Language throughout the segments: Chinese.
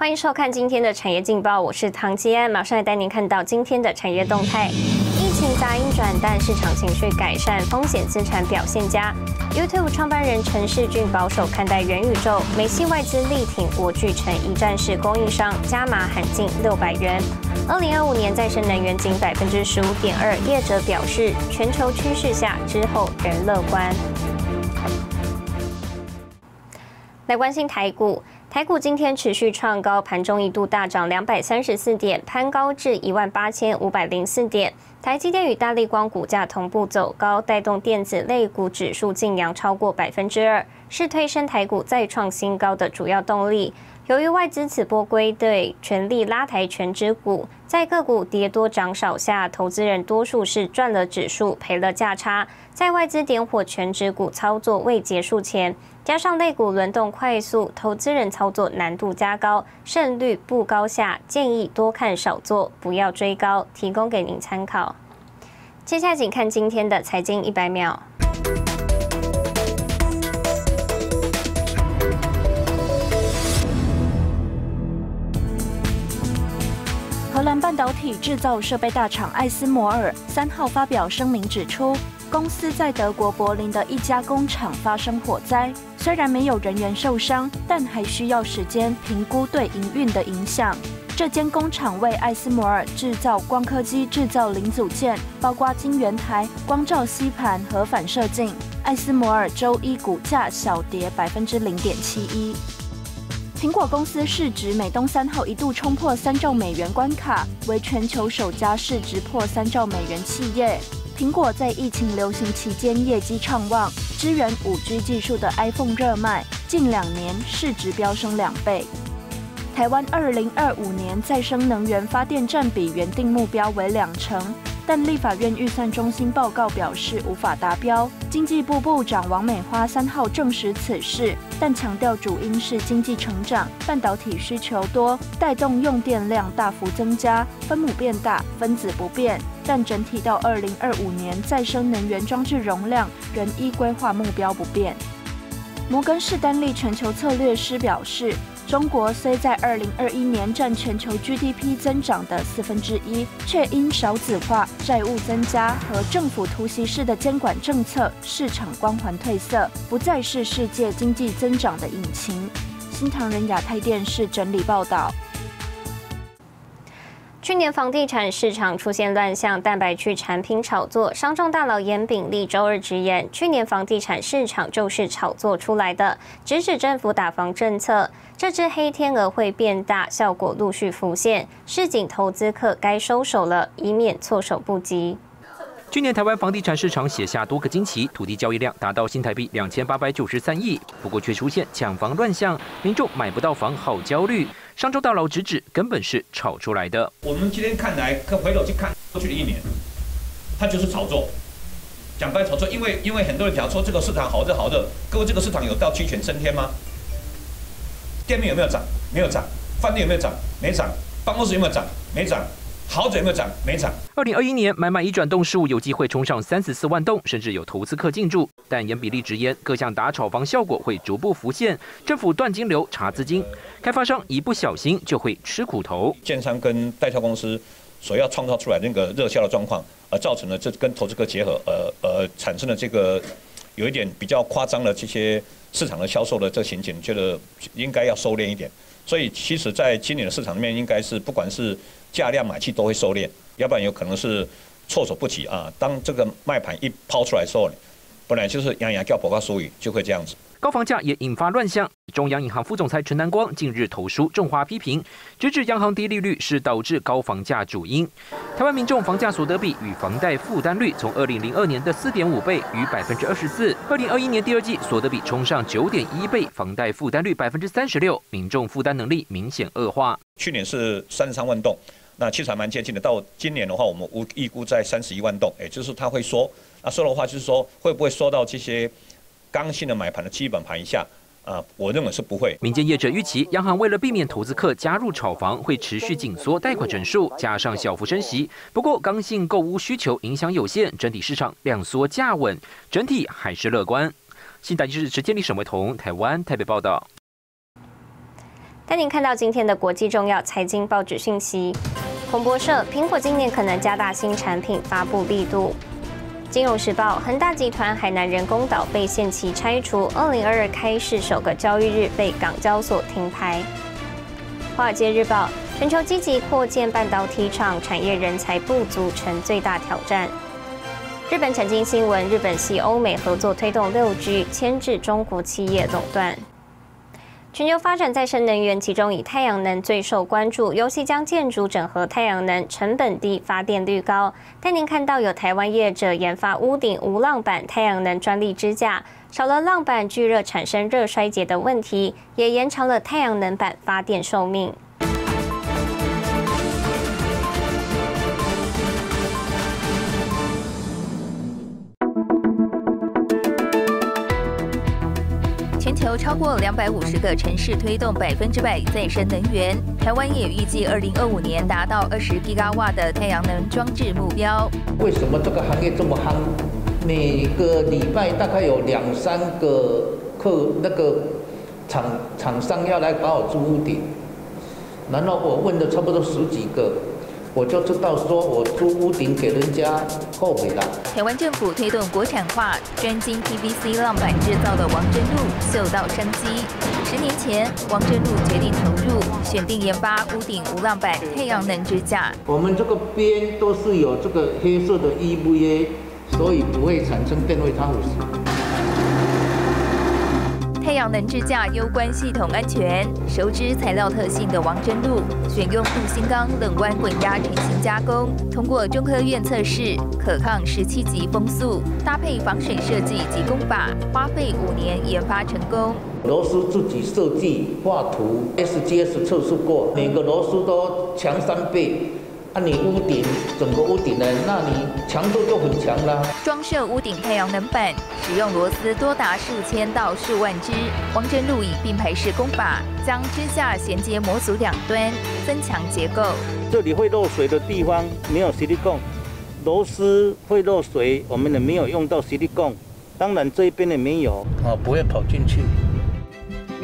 欢迎收看今天的产业劲报，我是唐吉安，马上来带您看到今天的产业动态。疫情杂音转淡，市场情绪改善，风险资产表现佳。YouTube 创办人陈世俊保守看待元宇宙，美系外资力挺国巨成一站式供应商，加码喊近六百元。二零二五年再生能源仅百分之十五点二，业者表示全球趋势下之后仍乐观。来关心台股。台股今天持续创高，盘中一度大涨两百三十四点，攀高至一万八千五百零四点。台积电与大立光股价同步走高，带动电子类股指数净扬超过百分之二，是推升台股再创新高的主要动力。由于外资此波归队，全力拉抬全指股，在个股跌多涨少下，投资人多数是赚了指数，赔了价差。在外资点火全指股操作未结束前。加上类股轮动快速，投资人操作难度加高，胜率不高下，建议多看少做，不要追高，提供给您参考。接下来请看今天的财经一百秒。荷兰半导体制造设备大厂艾斯摩尔三号发表声明指出。公司在德国柏林的一家工厂发生火灾，虽然没有人员受伤，但还需要时间评估对营运的影响。这间工厂为艾斯摩尔制造光刻机制造零组件，包括晶圆台、光照吸盘和反射镜。艾斯摩尔周一股价小跌百分之零点七一。苹果公司市值美东三号一度冲破三兆美元关卡，为全球首家市值破三兆美元企业。苹果在疫情流行期间业绩畅旺，支援 5G 技术的 iPhone 热卖，近两年市值飙升两倍。台湾2025年再生能源发电占比原定目标为两成。但立法院预算中心报告表示无法达标。经济部部长王美花三号证实此事，但强调主因是经济成长、半导体需求多，带动用电量大幅增加，分母变大，分子不变。但整体到二零二五年再生能源装置容量仍依规划目标不变。摩根士丹利全球策略师表示。中国虽在2021年占全球 GDP 增长的四分之一，却因少子化、债务增加和政府突袭式的监管政策，市场光环褪色，不再是世界经济增长的引擎。新唐人亚太电视整理报道。去年房地产市场出现乱象，蛋白区产品炒作。商众大佬严炳立周二直言，去年房地产市场就是炒作出来的，直指政府打房政策，这只黑天鹅会变大，效果陆续浮现，市井投资客该收手了，以免措手不及。去年台湾房地产市场写下多个惊奇，土地交易量达到新台币两千八百九十三亿，不过却出现抢房乱象，民众买不到房，好焦虑。商周大佬直指，根本是炒出来的。我们今天看来，可回头去看过去的一年，它就是炒作，讲白炒作。因为因为很多人讲说这个市场好热好热，各位这个市场有到鸡犬升天吗？店面有没有涨？没有涨。饭店有没有涨？没涨。办公室有没有涨？没涨。豪宅有没有涨？没涨。二零二一年买卖已转动数有机会冲上三十四万栋，甚至有投资客进驻。但严比例直言，各项打炒房效果会逐步浮现，政府断金流查资金，开发商一不小心就会吃苦头。建商跟代销公司所要创造出来那个热销的状况，而造成了这跟投资客结合，呃呃产生了这个有一点比较夸张的这些市场的销售的这情景，觉得应该要收敛一点。所以其实在今年的市场里面，应该是不管是价量买气都会收敛，要不然有可能是措手不及啊。当这个卖盘一抛出来的时候，本来就是洋洋叫博告俗语，就会这样子。高房价也引发乱象。中央银行副总裁陈南光近日投书重华批评，直指央行低利率是导致高房价主因。台湾民众房价所得比与房贷负担率从二零零二年的四点五倍逾百分之二十四，二零二一年第二季所得比冲上九点一倍，房贷负担率百分之三十六，民众负担能力明显恶化。去年是三十三万栋，那其实还蛮接近的。到今年的话，我们估预估在三十一万栋，也就是他会说，那说的话就是说，会不会说到这些？刚性的买盘的基本盘一下，啊，我认为是不会。民间业者预期，央行为了避免投资客加入炒房，会持续紧缩贷款整数，加上小幅升息。不过，刚性购屋需求影响有限，整体市场量缩价稳，整体还是乐观。新台记者陈建立、沈维彤，台湾台北报道。带您看到今天的国际重要财经报纸讯息。彭博社：苹果今年可能加大新产品发布力度。金融时报：恒大集团海南人工岛被限期拆除，二零二二开市首个交易日被港交所停牌。华尔街日报：全球积极扩建半导体厂，产业人才不足成最大挑战。日本财经新闻：日本系欧美合作推动六 G，牵制中国企业垄断。全球发展再生能源，其中以太阳能最受关注，尤其将建筑整合太阳能，成本低，发电率高。但您看到有台湾业者研发屋顶无浪板太阳能专利支架，少了浪板聚热产生热衰竭的问题，也延长了太阳能板发电寿命。有超过两百五十个城市推动百分之百再生能源，台湾也预计二零二五年达到二十吉瓦的太阳能装置目标。为什么这个行业这么夯？每个礼拜大概有两三个客那个厂厂商要来把我租屋顶，然后我问了差不多十几个。我就知道，说我租屋顶给人家后悔了。台湾政府推动国产化，专精 PVC 浪板制造的王真路嗅到商机。十年前，王真路决定投入，选定研发屋顶无浪板太阳能支架。我们这个边都是有这个黑色的 EVA，所以不会产生电位差腐太阳能支架攸关系统安全，熟知材料特性的王真路选用镀锌钢冷弯滚压成型加工，通过中科院测试，可抗十七级风速，搭配防水设计及工法，花费五年研发成功。螺丝自己设计画图，SGS 测试过，每个螺丝都强三倍。那你屋顶整个屋顶呢？那你强度就很强啦。装设屋顶太阳能板，使用螺丝多达数千到数万只。汪真路以并排式工法，将支架衔接模组两端，增强结构。这里会漏水的地方没有吸力泵，螺丝会漏水，我们也没有用到吸力泵。当然这一边也没有，啊，不会跑进去。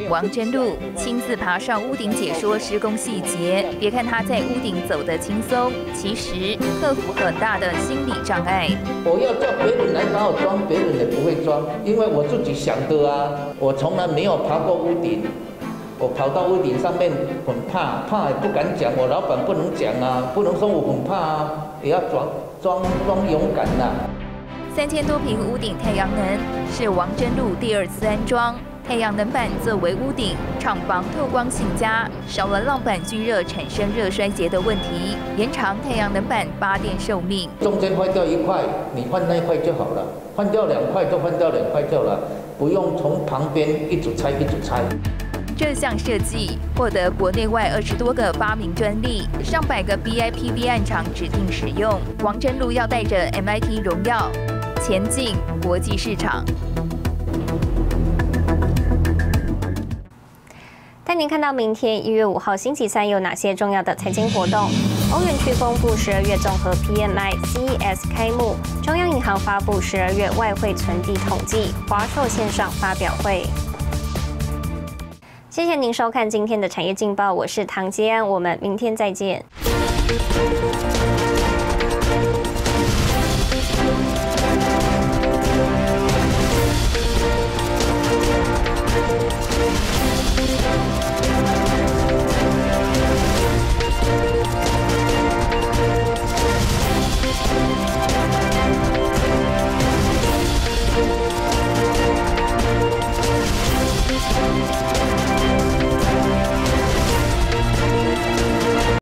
王真露亲自爬上屋顶解说施工细节，别看他在屋顶走得轻松，其实克服很大的心理障碍。我要叫别人来帮我装，别人也不会装，因为我自己想的啊。我从来没有爬过屋顶，我跑到屋顶上面很怕，怕也不敢讲。我老板不能讲啊，不能说我很怕啊，也要装装装勇敢呐。三千多平屋顶太阳能是王真路第二次安装。太阳能板作为屋顶，厂房透光性佳，少了浪板聚热产生热衰竭的问题，延长太阳能板发电寿命。中间坏掉一块，你换那一块就好了；换掉两块就换掉两块就了，不用从旁边一组拆一组拆。这项设计获得国内外二十多个发明专利，上百个 BIPV 案厂指定使用。王真路要带着 MIT 荣耀前进国际市场。带您看到明天一月五号星期三有哪些重要的财经活动：欧元区公布十二月综合 PMI，CES 开幕，中央银行发布十二月外汇存底统计，华硕线上发表会。谢谢您收看今天的产业劲报，我是唐吉安，我们明天再见。